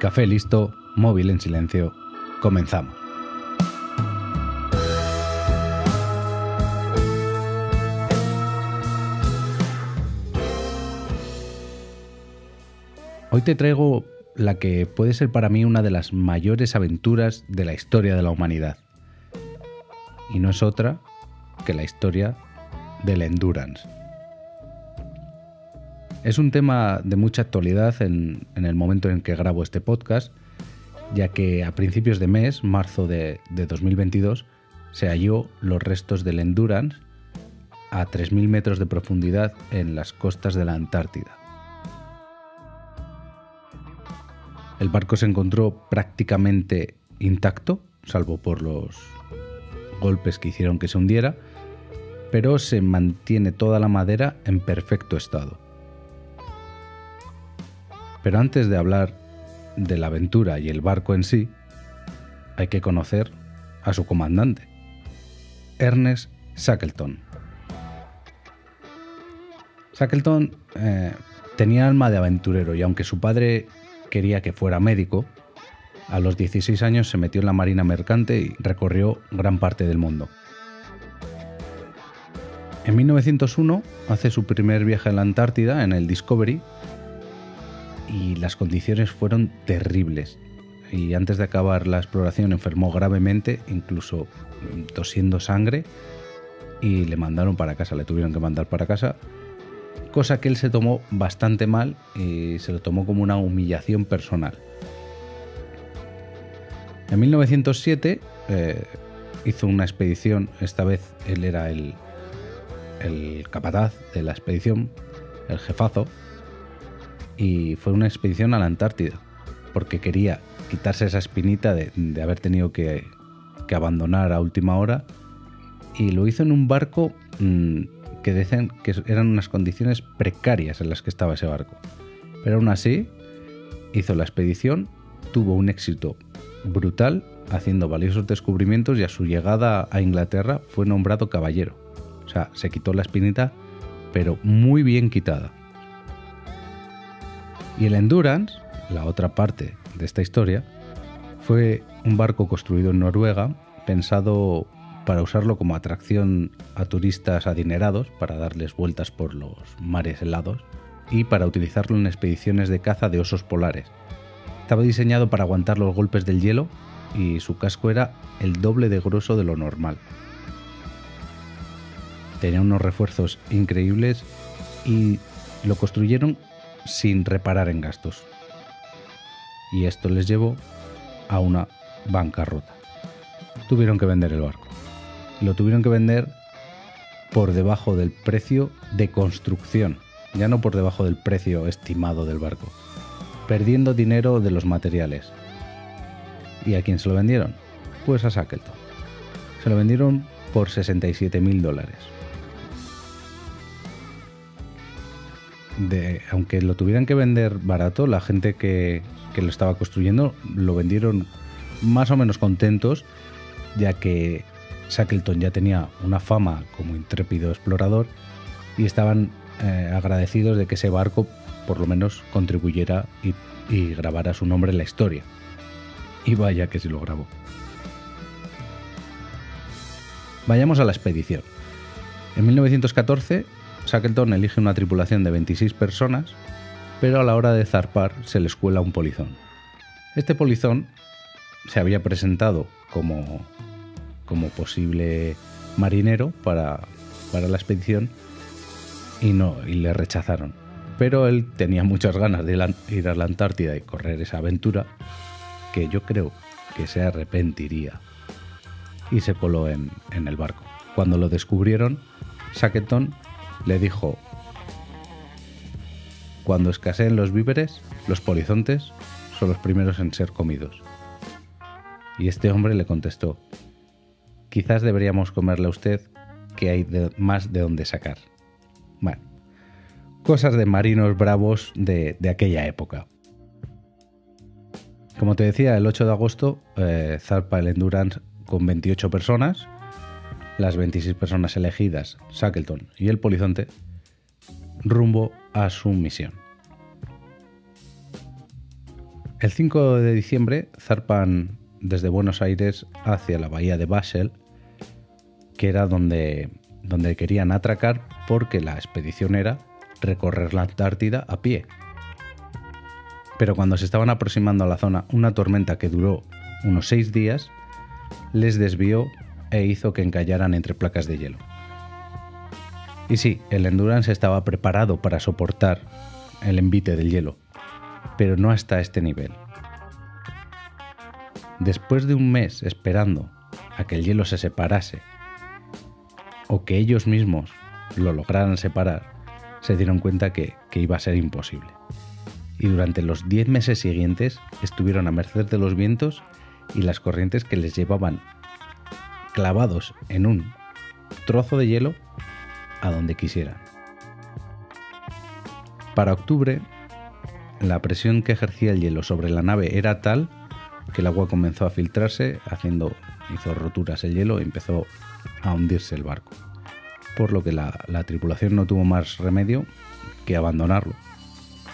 Café listo, móvil en silencio. Comenzamos. Hoy te traigo la que puede ser para mí una de las mayores aventuras de la historia de la humanidad. Y no es otra que la historia del endurance. Es un tema de mucha actualidad en, el momento en que grabo este podcast, ya que a principios de mes, marzo de, de 2022, se halló los restos del Endurance a 3.000 metros de profundidad en las costas de la Antártida. El barco se encontró prácticamente intacto, salvo por los golpes que hicieron que se hundiera, pero se mantiene toda la madera en perfecto estado. Pero antes de hablar de la aventura y el barco en sí, hay que conocer a su comandante, Ernest Shackleton. Shackleton eh, tenía alma de aventurero y aunque su padre quería que fuera médico, a los 16 años se metió en la marina mercante y recorrió gran parte del mundo. En 1901 hace su primer viaje a la Antártida en el Discovery y las condiciones fueron terribles. Y antes de acabar la exploración enfermó gravemente, incluso tosiendo sangre, y le mandaron para casa, le tuvieron que mandar para casa cosa que él se tomó bastante mal y se lo tomó como una humillación personal. En 1907 eh, hizo una expedición, esta vez él era el, el capataz de la expedición, el jefazo, y fue una expedición a la Antártida, porque quería quitarse esa espinita de, haber tenido que, abandonar a última hora, y lo hizo en un barco mm, que dicen que eran unas condiciones precarias en las que estaba ese barco. Pero aún así, hizo la expedición, tuvo un éxito brutal, haciendo valiosos descubrimientos y a su llegada a Inglaterra fue nombrado caballero. O sea, se quitó la espinita, pero muy bien quitada. Y el Endurance, la otra parte de esta historia, fue un barco construido en Noruega, pensado para usarlo como atracción a turistas adinerados, para darles vueltas por los mares helados, y para utilizarlo en expediciones de caza de osos polares. Estaba diseñado para aguantar los golpes del hielo y su casco era el doble de grueso de lo normal. Tenía unos refuerzos increíbles y lo construyeron sin reparar en gastos. Y esto les llevó a una bancarrota. Tuvieron que vender el barco lo tuvieron que vender por debajo del precio de construcción, ya no por debajo del precio estimado del barco, perdiendo dinero de los materiales. ¿Y a quién se lo vendieron? Pues a Shackleton. Se lo vendieron por 67 mil dólares. De, aunque lo tuvieran que vender barato, la gente que, lo estaba construyendo lo vendieron más o menos contentos, ya que Shackleton ya tenía una fama como intrépido explorador y estaban eh, agradecidos de que ese barco por lo menos contribuyera y, grabara su nombre en la historia. Y vaya que sí lo grabó. Vayamos a la expedición. En 1914, Shackleton elige una tripulación de 26 personas, pero a la hora de zarpar se les cuela un polizón. Este polizón se había presentado como como posible marinero para, la expedición y no y le rechazaron. Pero él tenía muchas ganas de ir a la Antártida y correr esa aventura que yo creo que se arrepentiría y se coló en, en el barco. Cuando lo descubrieron, Shackleton le dijo, cuando escaseen los víveres, los polizontes son los primeros en ser comidos. Y este hombre le contestó, quizás deberíamos comerle a usted que hay más de dónde sacar. Bueno, cosas de marinos bravos de, aquella época. Como te decía, el 8 de agosto eh, zarpa el Endurance con 28 personas, las 26 personas elegidas, Shackleton y el Polizonte, rumbo a su misión. El 5 de diciembre zarpan desde Buenos Aires hacia la bahía de Basel, que era donde, donde querían atracar porque la expedición era recorrer la Antártida a pie. Pero cuando se estaban aproximando a la zona, una tormenta que duró unos seis días les desvió e hizo que encallaran entre placas de hielo. Y sí, el Endurance estaba preparado para soportar el envite del hielo, pero no hasta este nivel. Después de un mes esperando a que el hielo se separase o que ellos mismos lo lograran separar, se dieron cuenta que, iba a ser imposible. Y durante los 10 meses siguientes estuvieron a merced de los vientos y las corrientes que les llevaban clavados en un trozo de hielo a donde quisieran. Para octubre, la presión que ejercía el hielo sobre la nave era tal que el agua comenzó a filtrarse, haciendo, hizo roturas el hielo y empezó a hundirse el barco. Por lo que la, tripulación no tuvo más remedio que abandonarlo.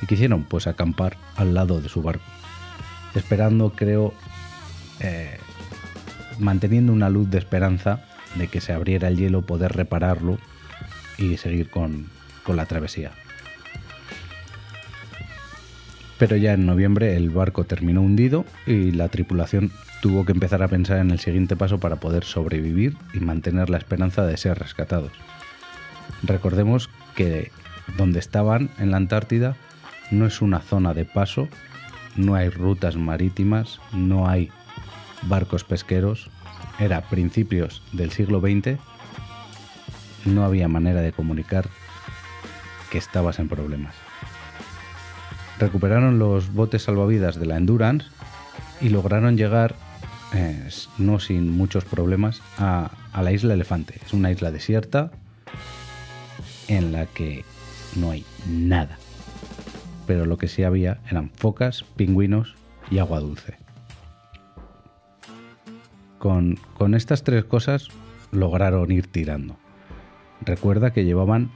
Y quisieron pues acampar al lado de su barco, esperando, creo, eh, manteniendo una luz de esperanza de que se abriera el hielo, poder repararlo y seguir con, con la travesía. Pero ya en noviembre el barco terminó hundido y la tripulación tuvo que empezar a pensar en el siguiente paso para poder sobrevivir y mantener la esperanza de ser rescatados. Recordemos que donde estaban en la Antártida no es una zona de paso, no hay rutas marítimas, no hay barcos pesqueros, era principios del siglo XX, no había manera de comunicar que estabas en problemas recuperaron los botes salvavidas de la Endurance y lograron llegar, eh, no sin muchos problemas, a, la isla Elefante. Es una isla desierta en la que no hay nada. Pero lo que sí había eran focas, pingüinos y agua dulce. Con, estas tres cosas lograron ir tirando. Recuerda que llevaban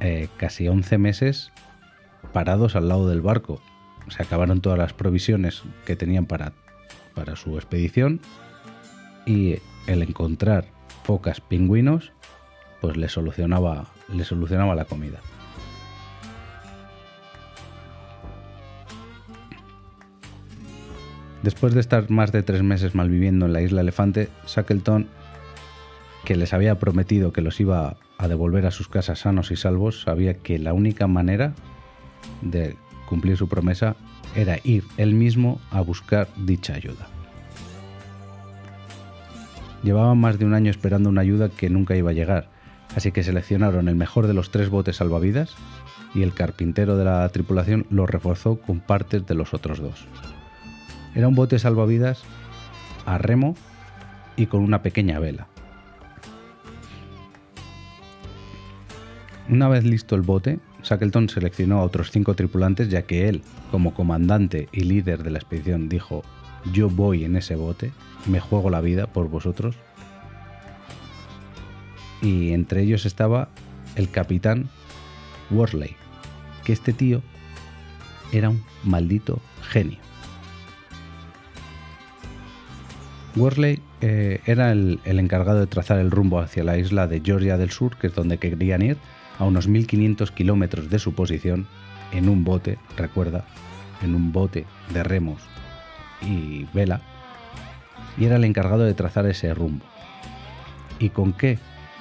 eh, casi 11 meses parados al lado del barco. Se acabaron todas las provisiones que tenían para, para su expedición y el encontrar focas pingüinos pues le solucionaba, le solucionaba la comida. Después de estar más de tres meses malviviendo en la isla Elefante, Shackleton, que les había prometido que los iba a devolver a sus casas sanos y salvos, sabía que la única manera de cumplir su promesa era ir él mismo a buscar dicha ayuda. Llevaban más de un año esperando una ayuda que nunca iba a llegar, así que seleccionaron el mejor de los tres botes salvavidas y el carpintero de la tripulación lo reforzó con partes de los otros dos. Era un bote salvavidas a remo y con una pequeña vela. Una vez listo el bote, Shackleton seleccionó a otros cinco tripulantes ya que él, como comandante y líder de la expedición, dijo, yo voy en ese bote, me juego la vida por vosotros. Y entre ellos estaba el capitán Worsley, que este tío era un maldito genio. Worsley eh, era el encargado de trazar el rumbo hacia la isla de Georgia del Sur, que es donde querían ir, a unos 1500 kilómetros de su posición en un bote, recuerda, en un bote de remos y vela, y era el encargado de trazar ese rumbo. ¿Y con qué?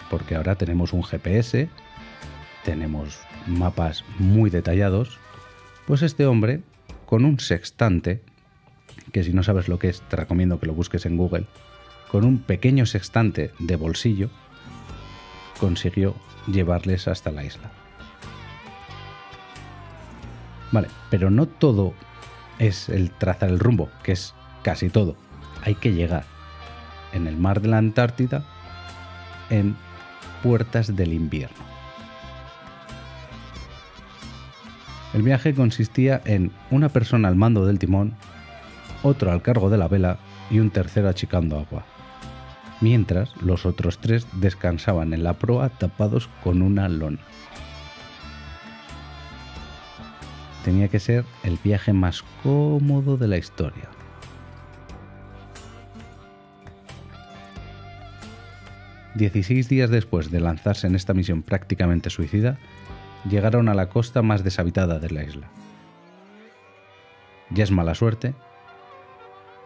Porque ahora tenemos un GPS, tenemos mapas muy detallados, pues este hombre, con un sextante, que si no sabes lo que es, te recomiendo que lo busques en Google, con un pequeño sextante de bolsillo, consiguió llevarles hasta la isla. Vale, pero no todo es el trazar el rumbo, que es casi todo. Hay que llegar en el mar de la Antártida en puertas del invierno. El viaje consistía en una persona al mando del timón, otro al cargo de la vela y un tercero achicando agua mientras los otros tres descansaban en la proa tapados con una lona. tenía que ser el viaje más cómodo de la historia. Dieciséis días después de lanzarse en esta misión prácticamente suicida, llegaron a la costa más deshabitada de la isla. Ya es mala suerte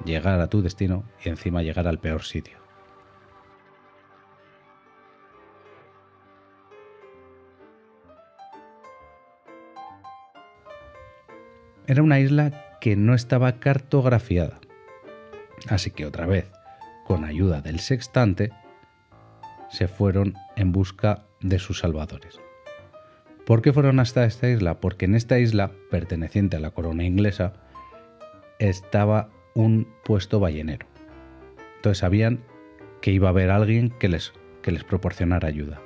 llegar a tu destino y encima llegar al peor sitio. Era una isla que no estaba cartografiada. Así que otra vez, con ayuda del sextante, se fueron en busca de sus salvadores. ¿Por qué fueron hasta esta isla? Porque en esta isla, perteneciente a la corona inglesa, estaba un puesto ballenero. Entonces sabían que iba a haber alguien que les, que les proporcionara ayuda.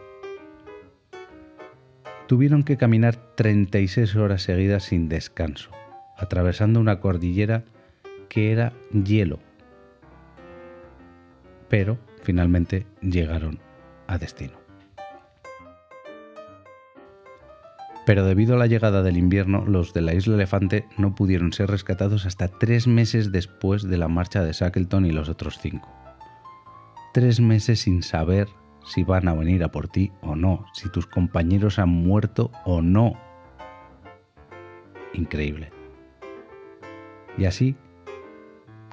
Tuvieron que caminar 36 horas seguidas sin descanso, atravesando una cordillera que era hielo. Pero finalmente llegaron a destino. Pero debido a la llegada del invierno, los de la isla Elefante no pudieron ser rescatados hasta tres meses después de la marcha de Shackleton y los otros cinco. Tres meses sin saber si van a venir a por ti o no, si tus compañeros han muerto o no. Increíble. Y así,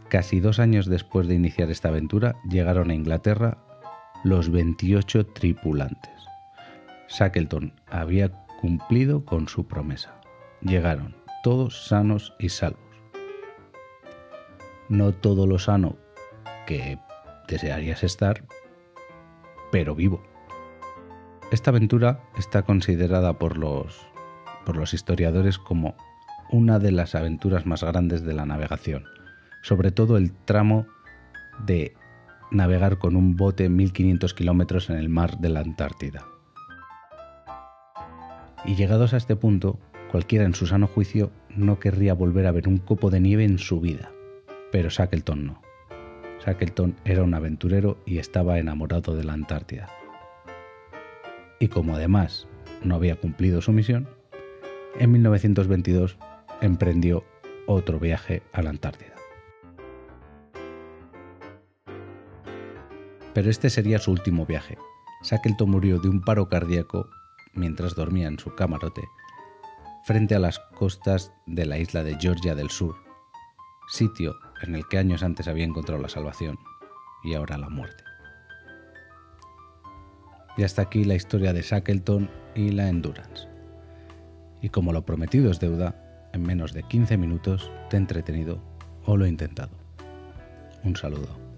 casi dos años después de iniciar esta aventura, llegaron a Inglaterra los 28 tripulantes. Shackleton había cumplido con su promesa. Llegaron todos sanos y salvos. No todo lo sano que desearías estar, pero vivo. Esta aventura está considerada por los, por los historiadores como una de las aventuras más grandes de la navegación, sobre todo el tramo de navegar con un bote 1500 kilómetros en el mar de la Antártida. Y llegados a este punto, cualquiera en su sano juicio no querría volver a ver un copo de nieve en su vida. Pero Shackleton no. Shackleton era un aventurero y estaba enamorado de la Antártida. Y como además no había cumplido su misión, en 1922 emprendió otro viaje a la Antártida. Pero este sería su último viaje. Shackleton murió de un paro cardíaco mientras dormía en su camarote frente a las costas de la isla de Georgia del Sur, sitio en el que años antes había encontrado la salvación y ahora la muerte. Y hasta aquí la historia de Shackleton y la Endurance. Y como lo prometido es deuda, en menos de 15 minutos te he entretenido o lo he intentado. Un saludo.